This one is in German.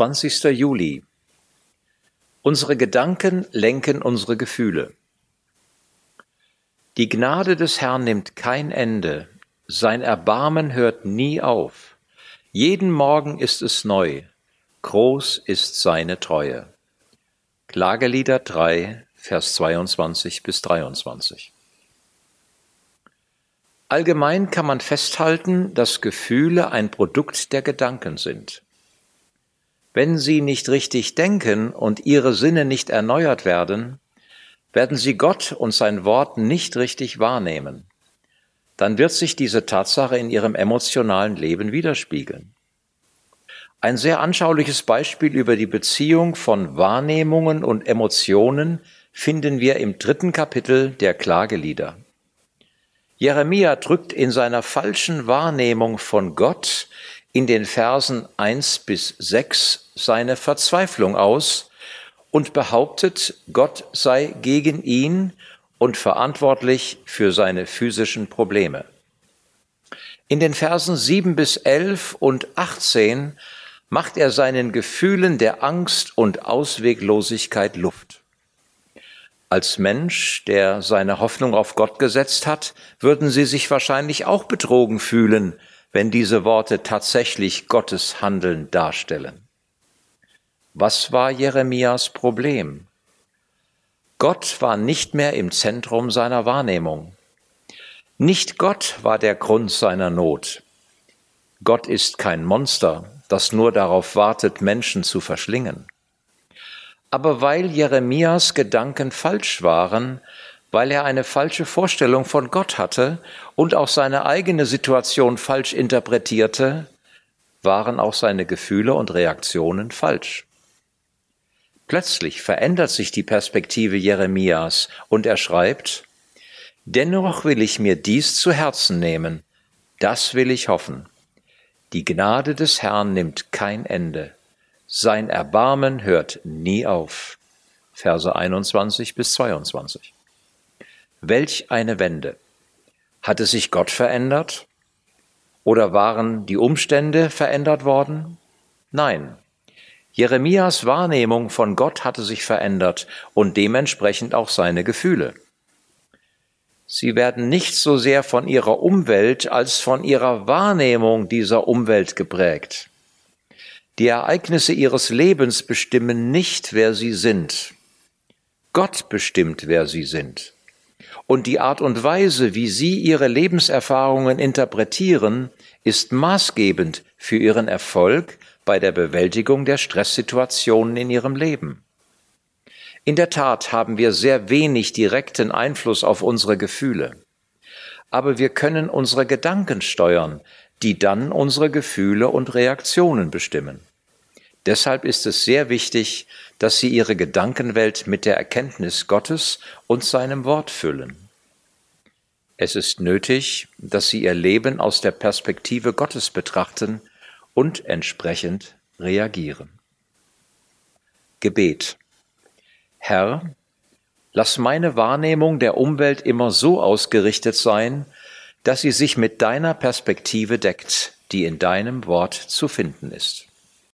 20. Juli. Unsere Gedanken lenken unsere Gefühle. Die Gnade des Herrn nimmt kein Ende, sein Erbarmen hört nie auf. Jeden Morgen ist es neu, groß ist seine Treue. Klagelieder 3, Vers 22 bis 23. Allgemein kann man festhalten, dass Gefühle ein Produkt der Gedanken sind. Wenn Sie nicht richtig denken und Ihre Sinne nicht erneuert werden, werden Sie Gott und sein Wort nicht richtig wahrnehmen. Dann wird sich diese Tatsache in Ihrem emotionalen Leben widerspiegeln. Ein sehr anschauliches Beispiel über die Beziehung von Wahrnehmungen und Emotionen finden wir im dritten Kapitel der Klagelieder. Jeremia drückt in seiner falschen Wahrnehmung von Gott in den Versen 1 bis 6 seine Verzweiflung aus und behauptet, Gott sei gegen ihn und verantwortlich für seine physischen Probleme. In den Versen 7 bis 11 und 18 macht er seinen Gefühlen der Angst und Ausweglosigkeit Luft. Als Mensch, der seine Hoffnung auf Gott gesetzt hat, würden Sie sich wahrscheinlich auch betrogen fühlen, wenn diese Worte tatsächlich Gottes Handeln darstellen. Was war Jeremias Problem? Gott war nicht mehr im Zentrum seiner Wahrnehmung. Nicht Gott war der Grund seiner Not. Gott ist kein Monster, das nur darauf wartet, Menschen zu verschlingen. Aber weil Jeremias Gedanken falsch waren, weil er eine falsche Vorstellung von Gott hatte und auch seine eigene Situation falsch interpretierte, waren auch seine Gefühle und Reaktionen falsch. Plötzlich verändert sich die Perspektive Jeremias und er schreibt, Dennoch will ich mir dies zu Herzen nehmen, das will ich hoffen. Die Gnade des Herrn nimmt kein Ende, sein Erbarmen hört nie auf. Verse 21 bis 22. Welch eine Wende! Hatte sich Gott verändert? Oder waren die Umstände verändert worden? Nein. Jeremias Wahrnehmung von Gott hatte sich verändert und dementsprechend auch seine Gefühle. Sie werden nicht so sehr von ihrer Umwelt als von ihrer Wahrnehmung dieser Umwelt geprägt. Die Ereignisse ihres Lebens bestimmen nicht, wer sie sind. Gott bestimmt, wer sie sind und die Art und Weise, wie Sie Ihre Lebenserfahrungen interpretieren, ist maßgebend für Ihren Erfolg bei der Bewältigung der Stresssituationen in Ihrem Leben. In der Tat haben wir sehr wenig direkten Einfluss auf unsere Gefühle, aber wir können unsere Gedanken steuern, die dann unsere Gefühle und Reaktionen bestimmen. Deshalb ist es sehr wichtig, dass sie ihre Gedankenwelt mit der Erkenntnis Gottes und seinem Wort füllen. Es ist nötig, dass sie ihr Leben aus der Perspektive Gottes betrachten und entsprechend reagieren. Gebet. Herr, lass meine Wahrnehmung der Umwelt immer so ausgerichtet sein, dass sie sich mit deiner Perspektive deckt, die in deinem Wort zu finden ist.